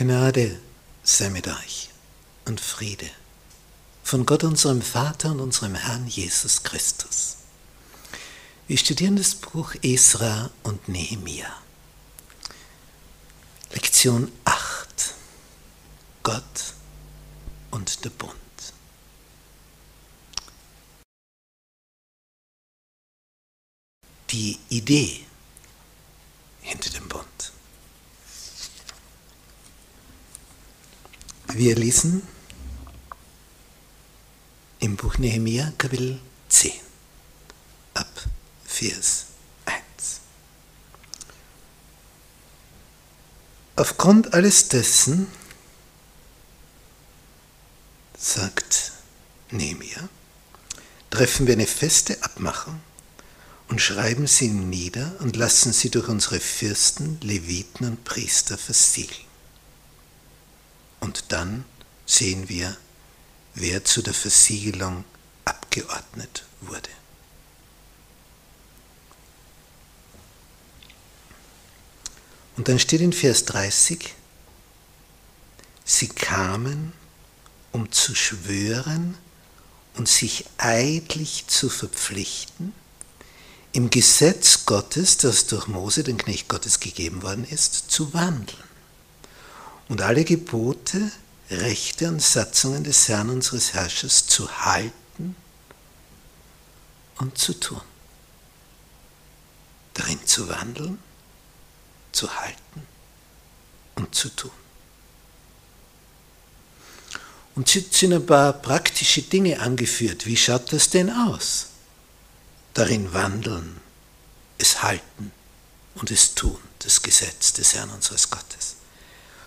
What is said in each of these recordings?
Gnade sei mit euch und Friede von Gott unserem Vater und unserem Herrn Jesus Christus. Wir studieren das Buch Esra und Nehemia. Lektion 8. Gott und der Bund. Die Idee hinter dem Bund. Wir lesen im Buch Nehemiah Kapitel 10 ab Vers 1. Aufgrund alles dessen, sagt Nehemiah, treffen wir eine feste Abmachung und schreiben sie nieder und lassen sie durch unsere Fürsten, Leviten und Priester versiegeln. Dann sehen wir, wer zu der Versiegelung abgeordnet wurde. Und dann steht in Vers 30, sie kamen, um zu schwören und sich eidlich zu verpflichten, im Gesetz Gottes, das durch Mose, den Knecht Gottes, gegeben worden ist, zu wandeln und alle Gebote, Rechte und Satzungen des Herrn unseres Herrschers zu halten und zu tun. Darin zu wandeln, zu halten und zu tun. Und es sind ein paar praktische Dinge angeführt. Wie schaut das denn aus? Darin wandeln, es halten und es tun, das Gesetz des Herrn unseres Gottes.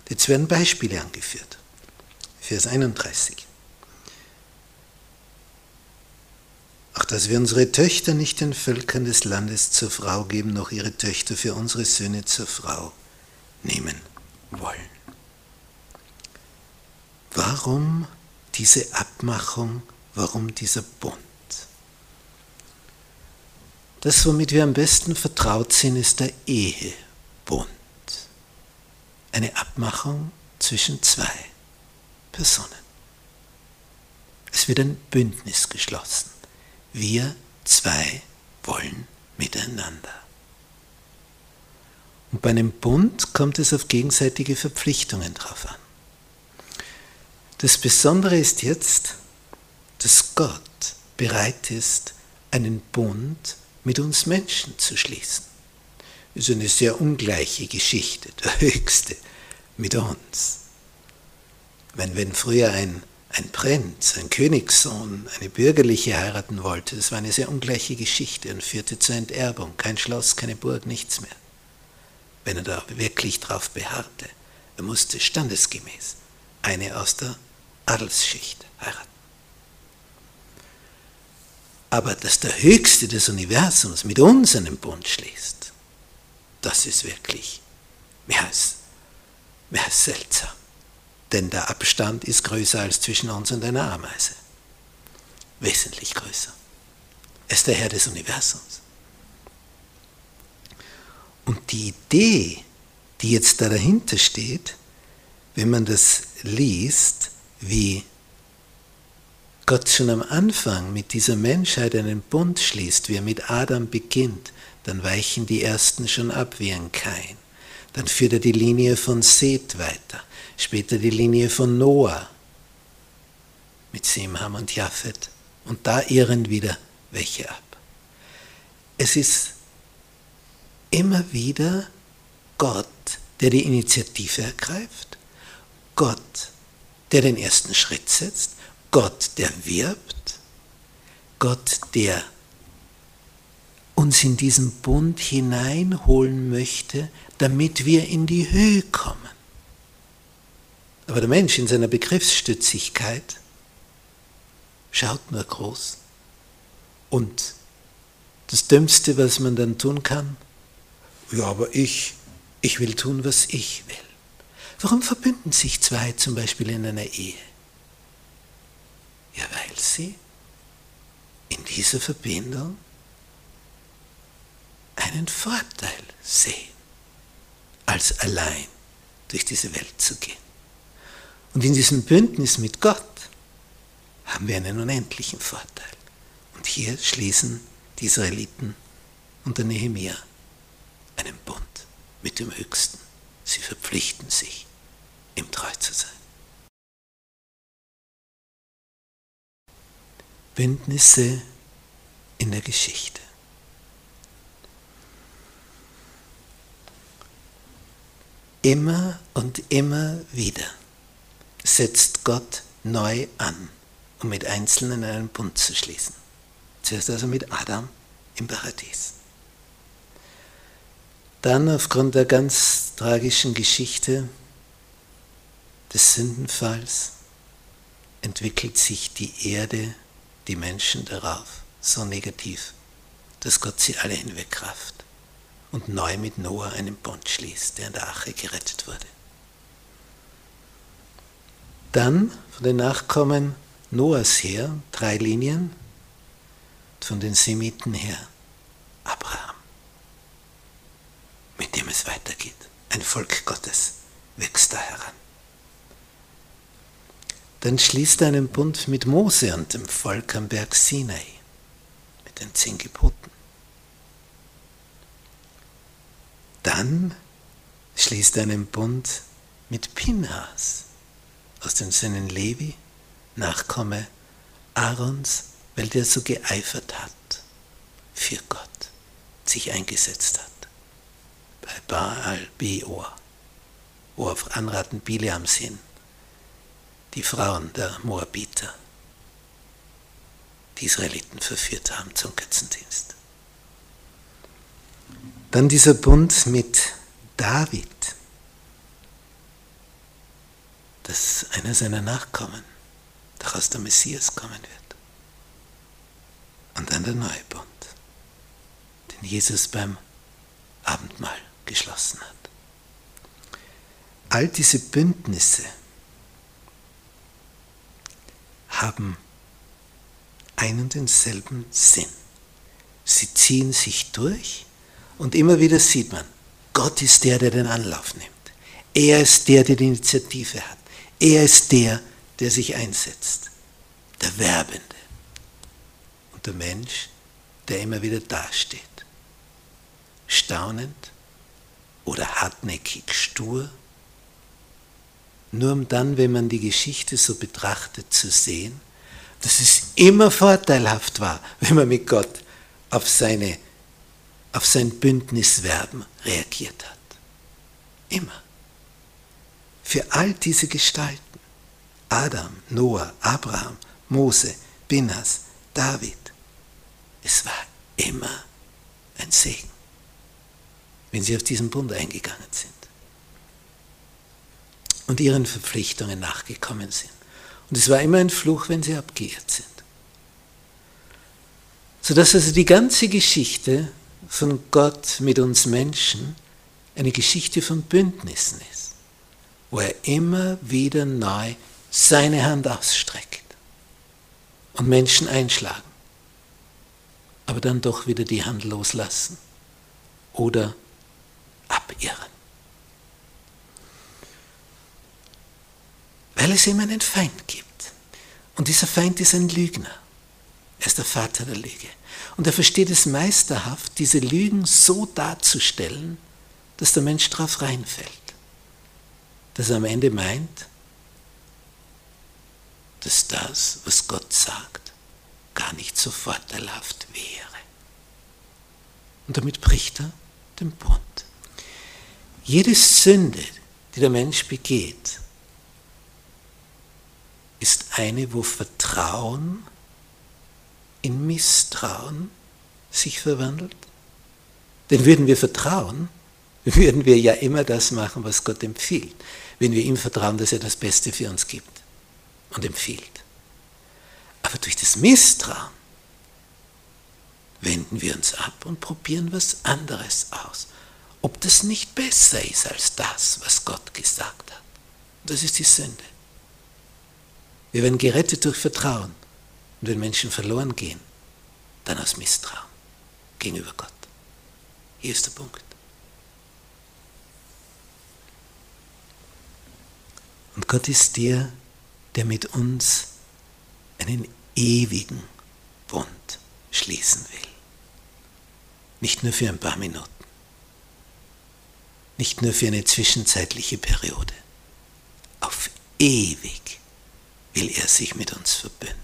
Jetzt werden Beispiele angeführt. Vers 31. Auch dass wir unsere Töchter nicht den Völkern des Landes zur Frau geben, noch ihre Töchter für unsere Söhne zur Frau nehmen wollen. Warum diese Abmachung? Warum dieser Bund? Das, womit wir am besten vertraut sind, ist der Ehebund eine Abmachung zwischen zwei Personen. Es wird ein Bündnis geschlossen. Wir zwei wollen miteinander. Und bei einem Bund kommt es auf gegenseitige Verpflichtungen drauf an. Das Besondere ist jetzt, dass Gott bereit ist, einen Bund mit uns Menschen zu schließen ist eine sehr ungleiche Geschichte, der höchste mit uns. Wenn, wenn früher ein, ein Prinz, ein Königssohn, eine bürgerliche heiraten wollte, das war eine sehr ungleiche Geschichte und führte zur Enterbung. Kein Schloss, keine Burg, nichts mehr. Wenn er da wirklich drauf beharrte. Er musste standesgemäß eine aus der Adelsschicht heiraten. Aber dass der Höchste des Universums mit uns einen Bund schließt, das ist wirklich mehr als, mehr als seltsam. Denn der Abstand ist größer als zwischen uns und einer Ameise. Wesentlich größer. Er ist der Herr des Universums. Und die Idee, die jetzt da dahinter steht, wenn man das liest, wie Gott schon am Anfang mit dieser Menschheit einen Bund schließt, wie er mit Adam beginnt, dann weichen die ersten schon ab wie ein Kain. Dann führt er die Linie von Seth weiter, später die Linie von Noah mit Simham und Japhet und da irren wieder welche ab. Es ist immer wieder Gott, der die Initiative ergreift, Gott, der den ersten Schritt setzt, Gott, der wirbt, Gott, der uns in diesen Bund hineinholen möchte, damit wir in die Höhe kommen. Aber der Mensch in seiner Begriffsstützigkeit schaut nur groß. Und das Dümmste, was man dann tun kann, ja, aber ich, ich will tun, was ich will. Warum verbünden sich zwei zum Beispiel in einer Ehe? Ja, weil sie in dieser Verbindung einen Vorteil sehen, als allein durch diese Welt zu gehen. Und in diesem Bündnis mit Gott haben wir einen unendlichen Vorteil. Und hier schließen die Israeliten unter Nehemia einen Bund mit dem Höchsten. Sie verpflichten sich, ihm treu zu sein. Bündnisse in der Geschichte. Immer und immer wieder setzt Gott neu an, um mit Einzelnen einen Bund zu schließen. Zuerst also mit Adam im Paradies. Dann aufgrund der ganz tragischen Geschichte des Sündenfalls entwickelt sich die Erde, die Menschen darauf so negativ, dass Gott sie alle hinwegrafft und neu mit Noah einen Bund schließt, der in der Ache gerettet wurde. Dann von den Nachkommen Noahs her, drei Linien, von den Semiten her Abraham, mit dem es weitergeht. Ein Volk Gottes wächst da heran. Dann schließt er einen Bund mit Mose und dem Volk am Berg Sinai, mit den zehn Geboten. Dann schließt er einen Bund mit Pinhas aus den Söhnen Levi, Nachkomme Aarons, weil der so geeifert hat für Gott, sich eingesetzt hat. Bei Baal Beor, wo auf Anraten Bileams hin die Frauen der Moabiter die Israeliten verführt haben zum Götzendienst. Dann dieser Bund mit David, dass einer seiner Nachkommen daraus der Messias kommen wird. Und dann der neue Bund, den Jesus beim Abendmahl geschlossen hat. All diese Bündnisse haben einen und denselben Sinn. Sie ziehen sich durch und immer wieder sieht man, Gott ist der, der den Anlauf nimmt. Er ist der, der die Initiative hat. Er ist der, der sich einsetzt. Der Werbende. Und der Mensch, der immer wieder dasteht. Staunend oder hartnäckig stur. Nur um dann, wenn man die Geschichte so betrachtet, zu sehen, dass es immer vorteilhaft war, wenn man mit Gott auf seine auf sein Bündniswerben reagiert hat. Immer. Für all diese Gestalten, Adam, Noah, Abraham, Mose, Binas, David, es war immer ein Segen, wenn sie auf diesen Bund eingegangen sind und ihren Verpflichtungen nachgekommen sind. Und es war immer ein Fluch, wenn sie abgeirrt sind. Sodass also die ganze Geschichte von Gott mit uns Menschen eine Geschichte von Bündnissen ist, wo er immer wieder neu seine Hand ausstreckt und Menschen einschlagen, aber dann doch wieder die Hand loslassen oder abirren. Weil es immer einen Feind gibt. Und dieser Feind ist ein Lügner. Er ist der Vater der Lüge. Und er versteht es meisterhaft, diese Lügen so darzustellen, dass der Mensch darauf reinfällt. Dass er am Ende meint, dass das, was Gott sagt, gar nicht so vorteilhaft wäre. Und damit bricht er den Bund. Jede Sünde, die der Mensch begeht, ist eine, wo Vertrauen in Misstrauen sich verwandelt? Denn würden wir vertrauen, würden wir ja immer das machen, was Gott empfiehlt, wenn wir ihm vertrauen, dass er das Beste für uns gibt und empfiehlt. Aber durch das Misstrauen wenden wir uns ab und probieren was anderes aus. Ob das nicht besser ist als das, was Gott gesagt hat. Das ist die Sünde. Wir werden gerettet durch Vertrauen. Und wenn Menschen verloren gehen, dann aus Misstrauen gegenüber Gott. Hier ist der Punkt. Und Gott ist der, der mit uns einen ewigen Bund schließen will. Nicht nur für ein paar Minuten, nicht nur für eine zwischenzeitliche Periode. Auf ewig will er sich mit uns verbünden.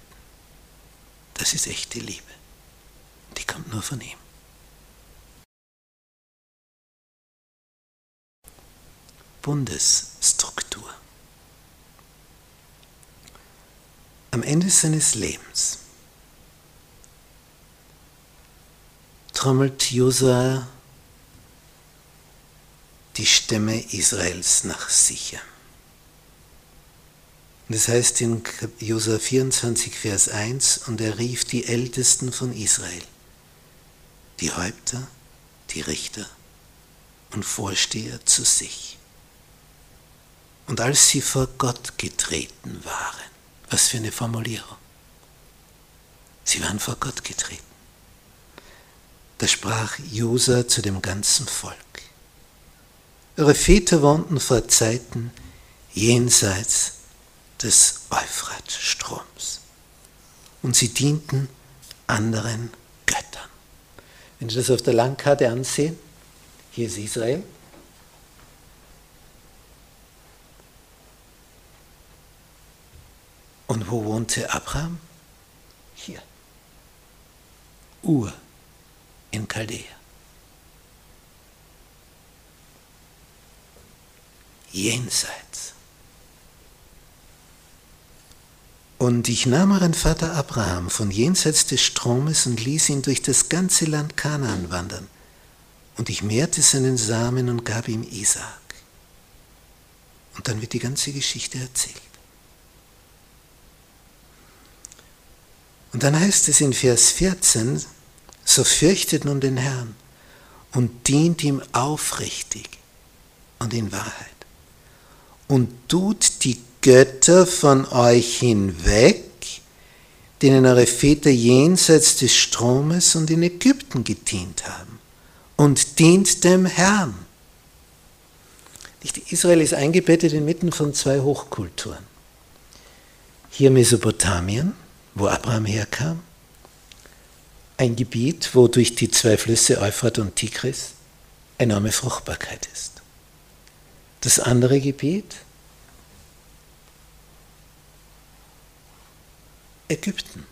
Das ist echte Liebe. Die kommt nur von ihm. Bundesstruktur. Am Ende seines Lebens trommelt Josua die Stämme Israels nach sich. Das heißt in Josua 24, Vers 1, und er rief die Ältesten von Israel, die Häupter, die Richter und Vorsteher zu sich. Und als sie vor Gott getreten waren, was für eine Formulierung, sie waren vor Gott getreten. Da sprach Josa zu dem ganzen Volk. Eure Väter wohnten vor Zeiten jenseits des Euphratstroms. Und sie dienten anderen Göttern. Wenn Sie das auf der Landkarte ansehen, hier ist Israel. Und wo wohnte Abraham? Hier. Ur in Chaldea. Jenseits Und ich nahm euren Vater Abraham von jenseits des Stromes und ließ ihn durch das ganze Land Kanaan wandern. Und ich mehrte seinen Samen und gab ihm Isaak. Und dann wird die ganze Geschichte erzählt. Und dann heißt es in Vers 14, so fürchtet nun den Herrn und dient ihm aufrichtig und in Wahrheit und tut die Götter von euch hinweg, denen eure Väter jenseits des Stromes und in Ägypten gedient haben, und dient dem Herrn. Israel ist eingebettet inmitten von zwei Hochkulturen. Hier Mesopotamien, wo Abraham herkam, ein Gebiet, wo durch die zwei Flüsse Euphrat und Tigris enorme Fruchtbarkeit ist. Das andere Gebiet, Ägypten,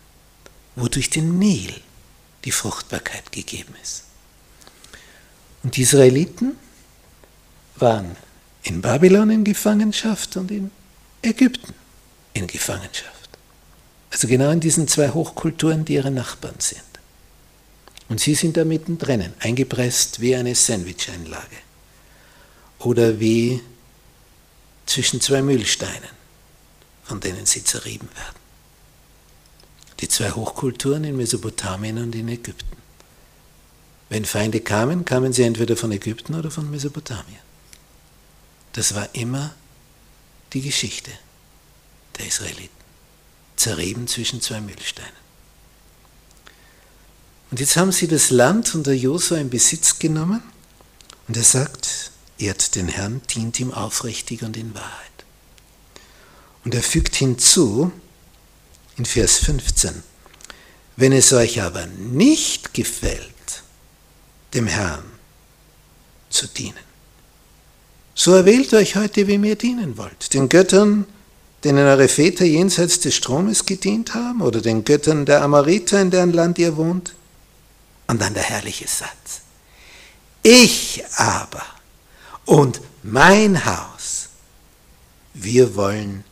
wo durch den Nil die Fruchtbarkeit gegeben ist. Und die Israeliten waren in Babylon in Gefangenschaft und in Ägypten in Gefangenschaft. Also genau in diesen zwei Hochkulturen, die ihre Nachbarn sind. Und sie sind da mittendrin, eingepresst wie eine Sandwich-Einlage oder wie zwischen zwei Mühlsteinen, von denen sie zerrieben werden die zwei Hochkulturen in Mesopotamien und in Ägypten. Wenn Feinde kamen, kamen sie entweder von Ägypten oder von Mesopotamien. Das war immer die Geschichte der Israeliten. Zerrieben zwischen zwei Mühlsteinen. Und jetzt haben sie das Land unter Josua in Besitz genommen und er sagt, ehrt den Herrn, dient ihm aufrichtig und in Wahrheit. Und er fügt hinzu, in Vers 15. Wenn es euch aber nicht gefällt, dem Herrn zu dienen, so erwählt euch heute, wem ihr dienen wollt. Den Göttern, denen eure Väter jenseits des Stromes gedient haben, oder den Göttern der Amoriter, in deren Land ihr wohnt? Und dann der herrliche Satz. Ich aber und mein Haus, wir wollen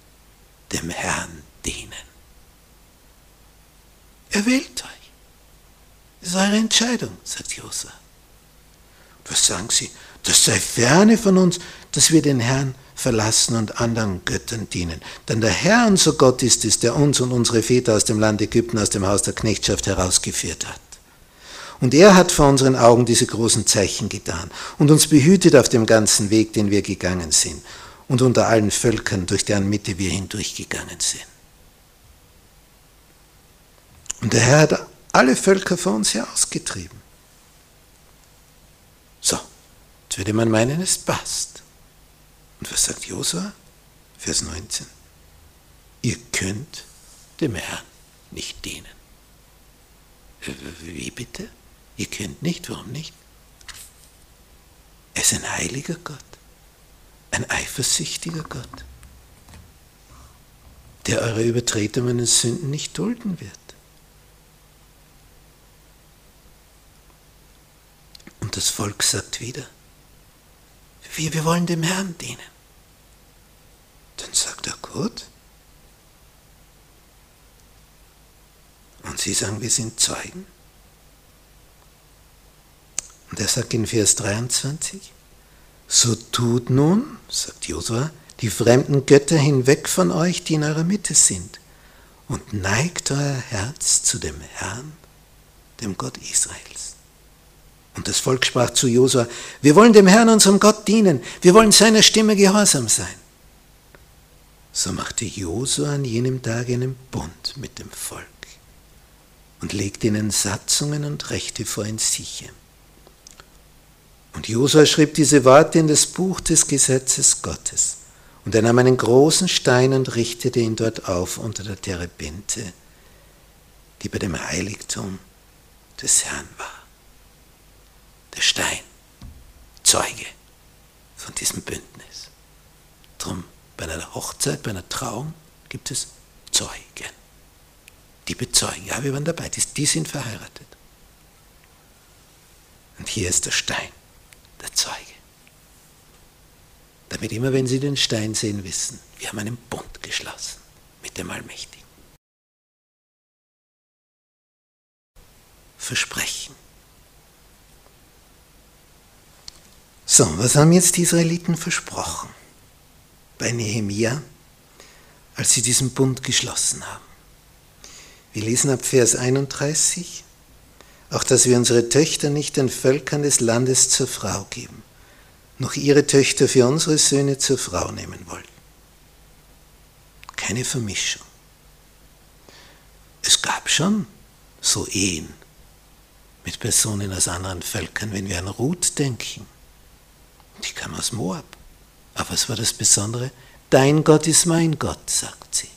dem Herrn dienen. Er wählt euch. Das ist eure Entscheidung, sagt Josua. Was sagen sie? Das sei ferne von uns, dass wir den Herrn verlassen und anderen Göttern dienen. Denn der Herr unser Gott ist es, der uns und unsere Väter aus dem Land Ägypten, aus dem Haus der Knechtschaft herausgeführt hat. Und er hat vor unseren Augen diese großen Zeichen getan und uns behütet auf dem ganzen Weg, den wir gegangen sind und unter allen Völkern, durch deren Mitte wir hindurchgegangen sind. Und der Herr hat alle Völker vor uns her ausgetrieben. So, jetzt würde man meinen, es passt. Und was sagt Josua? Vers 19. Ihr könnt dem Herrn nicht dienen. Wie bitte? Ihr könnt nicht, warum nicht? Er ist ein heiliger Gott, ein eifersüchtiger Gott, der eure Übertretungen und Sünden nicht dulden wird. Und das Volk sagt wieder, wir, wir wollen dem Herrn dienen. Gut. Und sie sagen, wir sind Zeugen. Und er sagt in Vers 23, so tut nun, sagt Josua, die fremden Götter hinweg von euch, die in eurer Mitte sind, und neigt euer Herz zu dem Herrn, dem Gott Israels. Und das Volk sprach zu Josua, wir wollen dem Herrn, unserem Gott, dienen, wir wollen seiner Stimme gehorsam sein. So machte Josua an jenem Tag einen Bund mit dem Volk und legte ihnen Satzungen und Rechte vor in Sichem. Und Josua schrieb diese Worte in das Buch des Gesetzes Gottes. Und er nahm einen großen Stein und richtete ihn dort auf unter der Terebinte, die bei dem Heiligtum des Herrn war. Der Stein, Zeuge von diesem Bündnis. Drum bei einer Hochzeit, bei einer Trauung gibt es Zeugen. Die bezeugen, ja, wir waren dabei, die, die sind verheiratet. Und hier ist der Stein, der Zeuge. Damit immer, wenn sie den Stein sehen, wissen, wir haben einen Bund geschlossen mit dem Allmächtigen. Versprechen. So, was haben jetzt die Israeliten versprochen? Bei Nehemia, als sie diesen Bund geschlossen haben. Wir lesen ab Vers 31, auch dass wir unsere Töchter nicht den Völkern des Landes zur Frau geben, noch ihre Töchter für unsere Söhne zur Frau nehmen wollen. Keine Vermischung. Es gab schon so Ehen mit Personen aus anderen Völkern, wenn wir an Ruth denken. Die kam aus Moab. Aber was war das Besondere? Dein Gott ist mein Gott, sagt sie.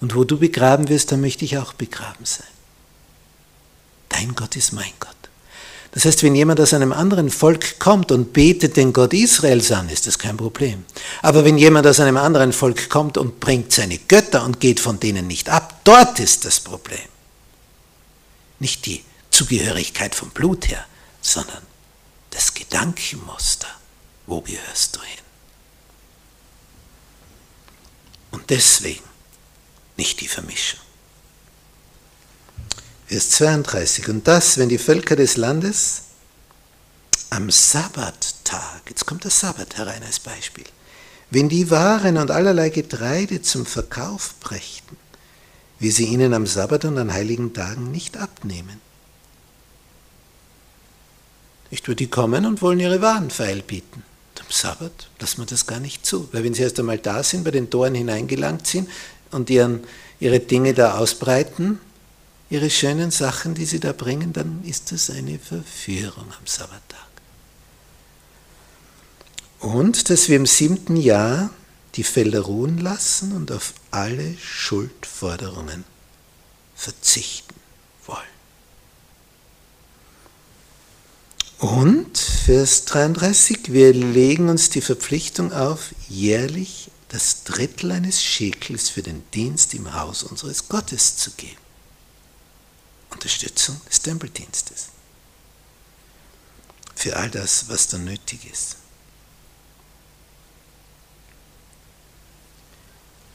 Und wo du begraben wirst, da möchte ich auch begraben sein. Dein Gott ist mein Gott. Das heißt, wenn jemand aus einem anderen Volk kommt und betet den Gott Israels an, ist das kein Problem. Aber wenn jemand aus einem anderen Volk kommt und bringt seine Götter und geht von denen nicht ab, dort ist das Problem. Nicht die Zugehörigkeit vom Blut her, sondern das Gedankenmuster. Wo gehörst du hin? Und deswegen nicht die Vermischung. Vers 32. Und das, wenn die Völker des Landes am Sabbattag, jetzt kommt der Sabbat herein als Beispiel, wenn die Waren und allerlei Getreide zum Verkauf brächten, wie sie ihnen am Sabbat und an heiligen Tagen nicht abnehmen. Nicht, nur die kommen und wollen ihre Waren feilbieten am Sabbat lassen wir das gar nicht zu. Weil wenn sie erst einmal da sind, bei den Toren hineingelangt sind und ihren, ihre Dinge da ausbreiten, ihre schönen Sachen, die sie da bringen, dann ist das eine Verführung am Sabbattag. Und dass wir im siebten Jahr die Felder ruhen lassen und auf alle Schuldforderungen verzichten wollen. Und Vers 33, wir legen uns die Verpflichtung auf, jährlich das Drittel eines Schekels für den Dienst im Haus unseres Gottes zu geben. Unterstützung des Tempeldienstes. Für all das, was da nötig ist.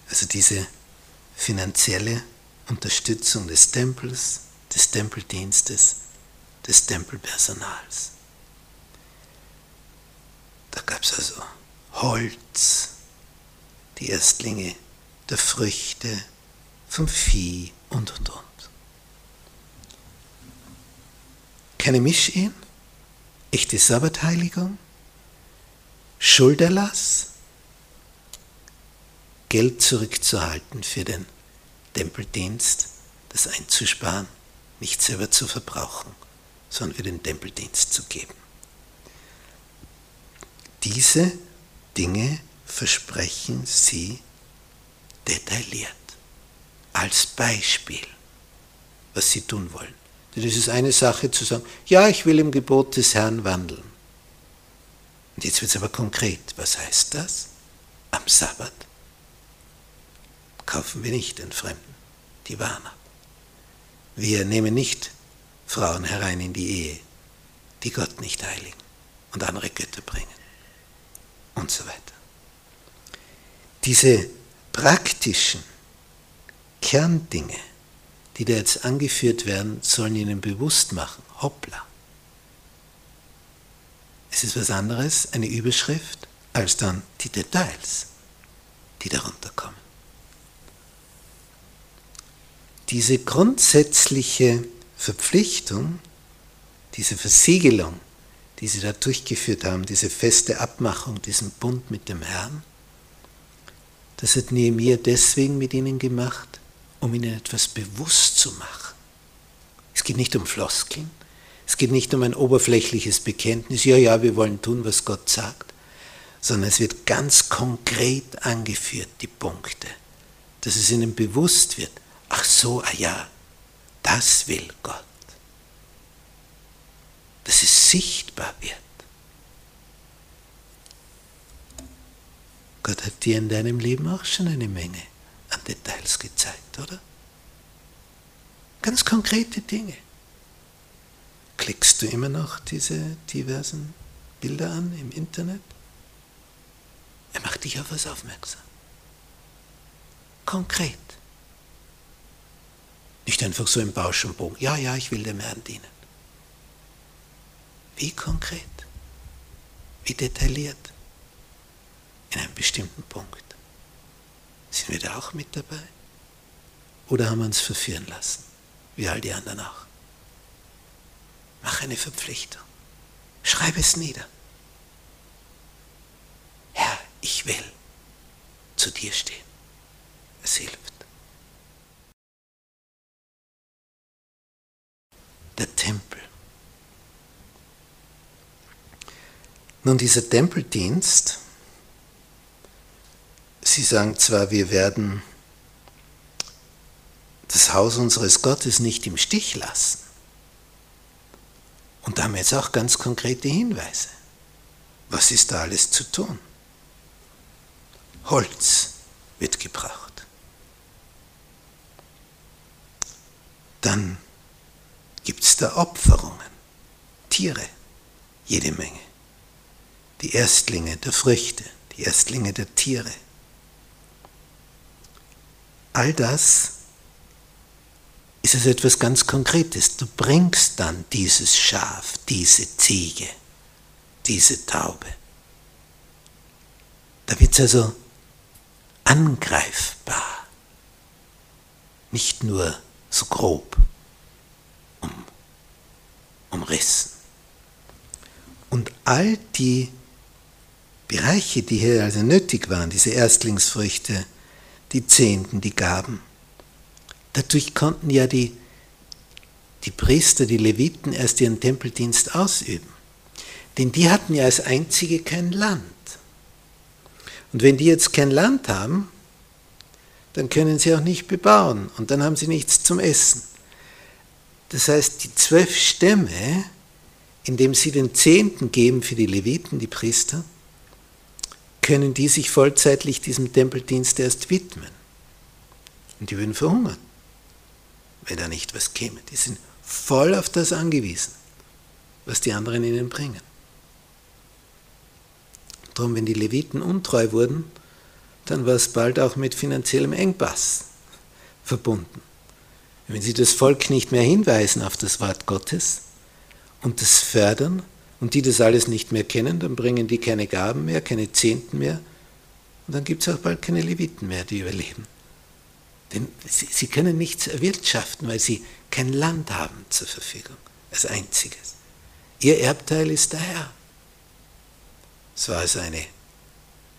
Also diese finanzielle Unterstützung des Tempels, des Tempeldienstes, des Tempelpersonals. Da gab es also Holz, die Erstlinge der Früchte, vom Vieh und und und. Keine Mischehen, echte Sabbatheiligung, Schulderlass, Geld zurückzuhalten für den Tempeldienst, das einzusparen, nicht selber zu verbrauchen sondern für den Tempeldienst zu geben. Diese Dinge versprechen sie detailliert, als Beispiel, was sie tun wollen. Denn es ist eine Sache zu sagen, ja, ich will im Gebot des Herrn wandeln. Und jetzt wird es aber konkret. Was heißt das? Am Sabbat kaufen wir nicht den Fremden die Waren ab. Wir nehmen nicht Frauen herein in die Ehe, die Gott nicht heiligen und andere Götter bringen und so weiter. Diese praktischen Kerndinge, die da jetzt angeführt werden, sollen ihnen bewusst machen, hoppla. Es ist was anderes, eine Überschrift, als dann die Details, die darunter kommen. Diese grundsätzliche Verpflichtung, diese Versiegelung, die sie da durchgeführt haben, diese feste Abmachung, diesen Bund mit dem Herrn, das hat Nehemiah deswegen mit ihnen gemacht, um ihnen etwas bewusst zu machen. Es geht nicht um Floskeln, es geht nicht um ein oberflächliches Bekenntnis, ja, ja, wir wollen tun, was Gott sagt, sondern es wird ganz konkret angeführt, die Punkte, dass es ihnen bewusst wird, ach so, ah ja, das will Gott. Dass es sichtbar wird. Gott hat dir in deinem Leben auch schon eine Menge an Details gezeigt, oder? Ganz konkrete Dinge. Klickst du immer noch diese diversen Bilder an im Internet? Er macht dich auf was aufmerksam. Konkret. Nicht einfach so im Bausch und Bogen. Ja, ja, ich will dem Herrn dienen. Wie konkret? Wie detailliert? In einem bestimmten Punkt. Sind wir da auch mit dabei? Oder haben wir uns verführen lassen? Wie all die anderen auch. Mach eine Verpflichtung. Schreib es nieder. Herr, ich will zu dir stehen. Es hilft. Der Tempel. Nun, dieser Tempeldienst, Sie sagen zwar, wir werden das Haus unseres Gottes nicht im Stich lassen. Und da haben wir jetzt auch ganz konkrete Hinweise. Was ist da alles zu tun? Holz wird gebraucht. Dann gibt es da Opferungen, Tiere, jede Menge. Die Erstlinge der Früchte, die Erstlinge der Tiere. All das ist es etwas ganz Konkretes. Du bringst dann dieses Schaf, diese Ziege, diese Taube. Da wird es also angreifbar, nicht nur so grob umrissen. Und all die Bereiche, die hier also nötig waren, diese Erstlingsfrüchte, die Zehnten, die Gaben, Dadurch konnten ja die, die Priester, die Leviten erst ihren Tempeldienst ausüben. Denn die hatten ja als einzige kein Land. Und wenn die jetzt kein Land haben, dann können sie auch nicht bebauen und dann haben sie nichts zum Essen. Das heißt, die zwölf Stämme, indem sie den Zehnten geben für die Leviten, die Priester, können die sich vollzeitlich diesem Tempeldienst erst widmen. Und die würden verhungern wenn da nicht was käme. Die sind voll auf das angewiesen, was die anderen ihnen bringen. Darum, wenn die Leviten untreu wurden, dann war es bald auch mit finanziellem Engpass verbunden. Wenn sie das Volk nicht mehr hinweisen auf das Wort Gottes und das fördern und die das alles nicht mehr kennen, dann bringen die keine Gaben mehr, keine Zehnten mehr und dann gibt es auch bald keine Leviten mehr, die überleben. Denn sie, sie können nichts erwirtschaften, weil sie kein Land haben zur Verfügung, als einziges. Ihr Erbteil ist der Herr. Es war also eine,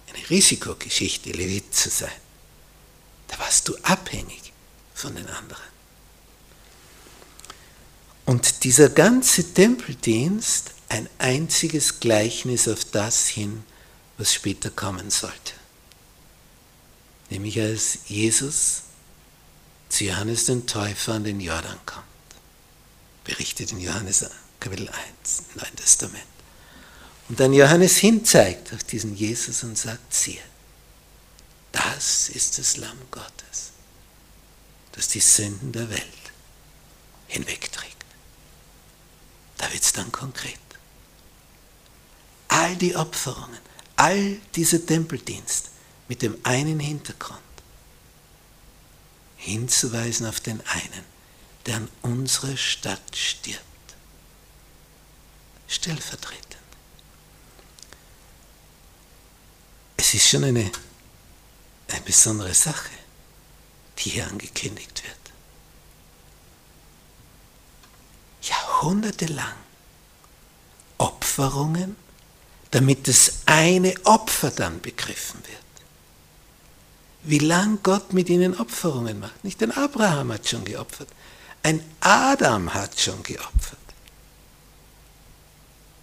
eine Risikogeschichte, Levit zu sein. Da warst du abhängig von den anderen. Und dieser ganze Tempeldienst ein einziges Gleichnis auf das hin, was später kommen sollte nämlich als Jesus zu Johannes den Täufer an den Jordan kommt. Berichtet in Johannes Kapitel 1 im Neuen Testament. Und dann Johannes hinzeigt auf diesen Jesus und sagt, siehe, das ist das Lamm Gottes, das die Sünden der Welt hinwegträgt. Da wird es dann konkret. All die Opferungen, all dieser Tempeldienst mit dem einen Hintergrund, hinzuweisen auf den einen, der an unserer Stadt stirbt. Stellvertretend. Es ist schon eine, eine besondere Sache, die hier angekündigt wird. Jahrhundertelang Opferungen, damit das eine Opfer dann begriffen wird wie lang Gott mit ihnen Opferungen macht. Nicht ein Abraham hat schon geopfert, ein Adam hat schon geopfert.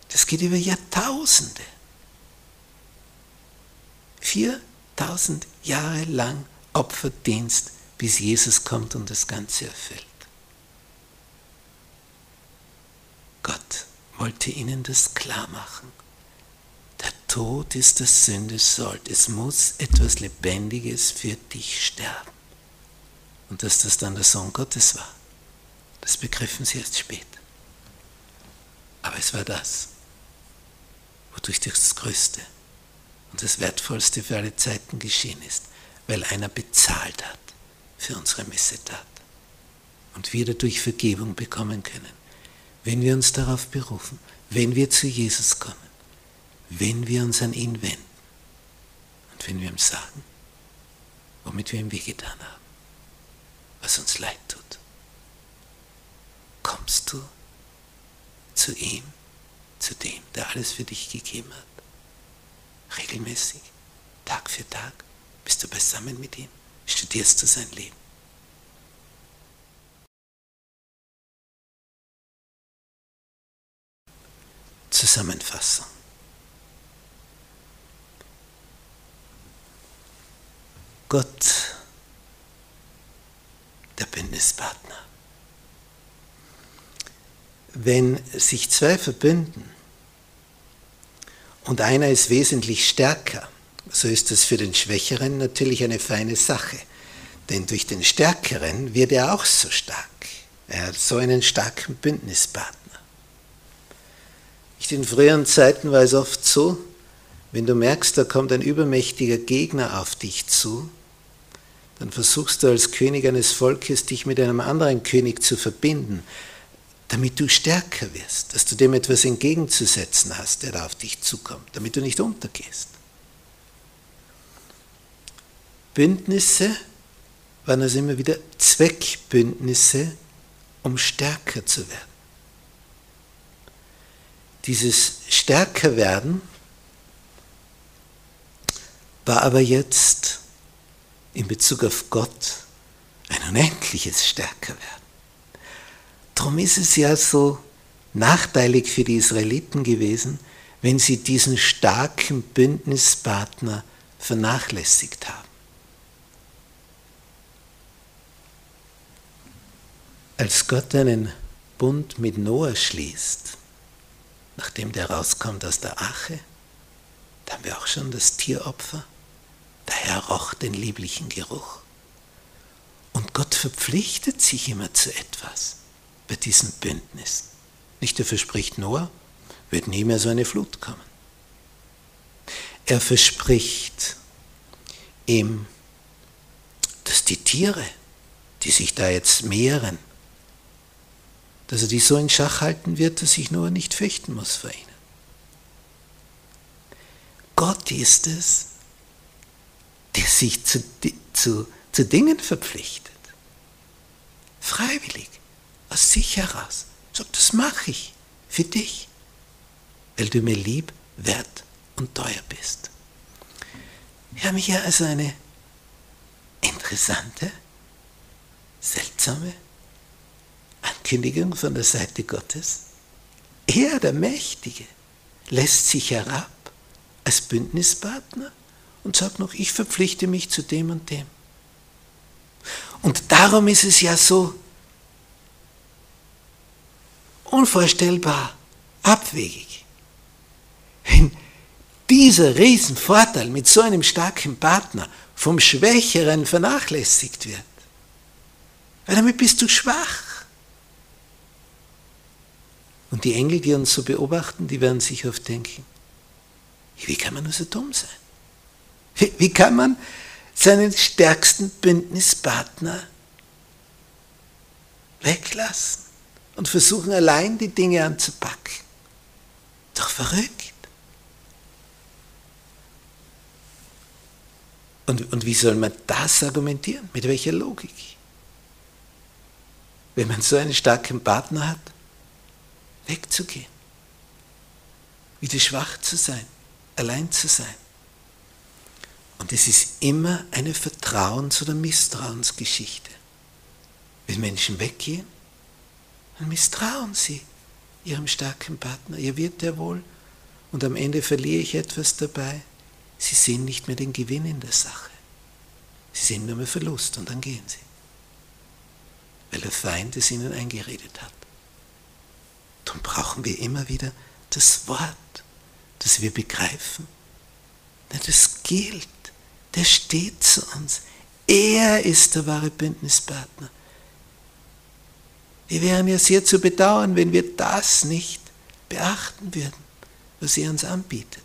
Das geht über Jahrtausende. 4000 Jahre lang Opferdienst, bis Jesus kommt und das Ganze erfüllt. Gott wollte ihnen das klar machen. Tod ist das Sündesold. Es muss etwas Lebendiges für dich sterben. Und dass das dann der Sohn Gottes war, das begriffen sie erst spät. Aber es war das, wodurch das Größte und das Wertvollste für alle Zeiten geschehen ist, weil einer bezahlt hat für unsere Missetat. Und wir dadurch Vergebung bekommen können, wenn wir uns darauf berufen, wenn wir zu Jesus kommen wenn wir uns an ihn wenden und wenn wir ihm sagen, womit wir ihm wehgetan haben, was uns leid tut. Kommst du zu ihm, zu dem, der alles für dich gegeben hat, regelmäßig, Tag für Tag, bist du beisammen mit ihm, studierst du sein Leben. Zusammenfassung. Gott der Bündnispartner. Wenn sich zwei verbünden und einer ist wesentlich stärker, so ist es für den Schwächeren natürlich eine feine Sache. Denn durch den Stärkeren wird er auch so stark. Er hat so einen starken Bündnispartner. In früheren Zeiten war es oft so, wenn du merkst, da kommt ein übermächtiger Gegner auf dich zu, dann versuchst du als König eines Volkes, dich mit einem anderen König zu verbinden, damit du stärker wirst, dass du dem etwas entgegenzusetzen hast, der da auf dich zukommt, damit du nicht untergehst. Bündnisse waren also immer wieder Zweckbündnisse, um stärker zu werden. Dieses Stärkerwerden war aber jetzt in Bezug auf Gott ein unendliches Stärkerwerden. Darum ist es ja so nachteilig für die Israeliten gewesen, wenn sie diesen starken Bündnispartner vernachlässigt haben. Als Gott einen Bund mit Noah schließt, nachdem der rauskommt aus der Ache, da haben wir auch schon das Tieropfer, der Herr roch den lieblichen Geruch. Und Gott verpflichtet sich immer zu etwas bei diesem Bündnis. Nicht er verspricht Noah, wird nie mehr so eine Flut kommen. Er verspricht ihm, dass die Tiere, die sich da jetzt mehren, dass er die so in Schach halten wird, dass sich Noah nicht fürchten muss vor ihnen. Gott ist es, der sich zu, zu, zu Dingen verpflichtet. Freiwillig, aus sich heraus. Sagt, das mache ich für dich, weil du mir lieb, wert und teuer bist. Wir haben hier also eine interessante, seltsame Ankündigung von der Seite Gottes. Er, der Mächtige, lässt sich herab als Bündnispartner und sagt noch, ich verpflichte mich zu dem und dem. Und darum ist es ja so unvorstellbar abwegig, wenn dieser Riesenvorteil mit so einem starken Partner vom Schwächeren vernachlässigt wird. Weil damit bist du schwach. Und die Engel, die uns so beobachten, die werden sich oft denken, wie kann man nur so dumm sein? Wie, wie kann man seinen stärksten Bündnispartner weglassen und versuchen allein die Dinge anzupacken? Doch verrückt. Und, und wie soll man das argumentieren? Mit welcher Logik? Wenn man so einen starken Partner hat, wegzugehen, wieder schwach zu sein, allein zu sein. Und es ist immer eine Vertrauens- oder Misstrauensgeschichte. Wenn Menschen weggehen, dann misstrauen sie ihrem starken Partner. Ihr wird der wohl und am Ende verliere ich etwas dabei. Sie sehen nicht mehr den Gewinn in der Sache. Sie sehen nur mehr Verlust und dann gehen sie. Weil der Feind es ihnen eingeredet hat. Darum brauchen wir immer wieder das Wort, das wir begreifen. Das gilt. Der steht zu uns. Er ist der wahre Bündnispartner. Wir wären ja sehr zu bedauern, wenn wir das nicht beachten würden, was er uns anbietet.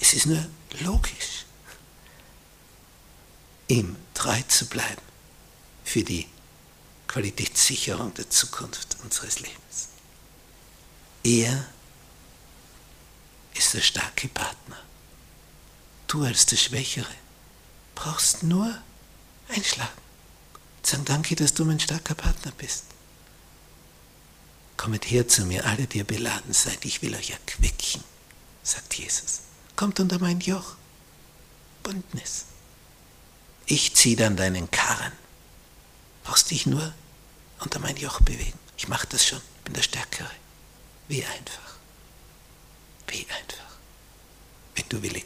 Es ist nur logisch, ihm treu zu bleiben für die Qualitätssicherung der Zukunft unseres Lebens. Er ist der starke Partner. Du als der Schwächere brauchst nur einschlagen. Sagen, danke, dass du mein starker Partner bist. Kommet her zu mir, alle, die ihr beladen seid, ich will euch erquicken, sagt Jesus. Kommt unter mein Joch. Bündnis. Ich ziehe dann deinen Karren. Brauchst dich nur unter mein Joch bewegen. Ich mache das schon, bin der Stärkere. Wie einfach. Wie einfach. Wenn du willig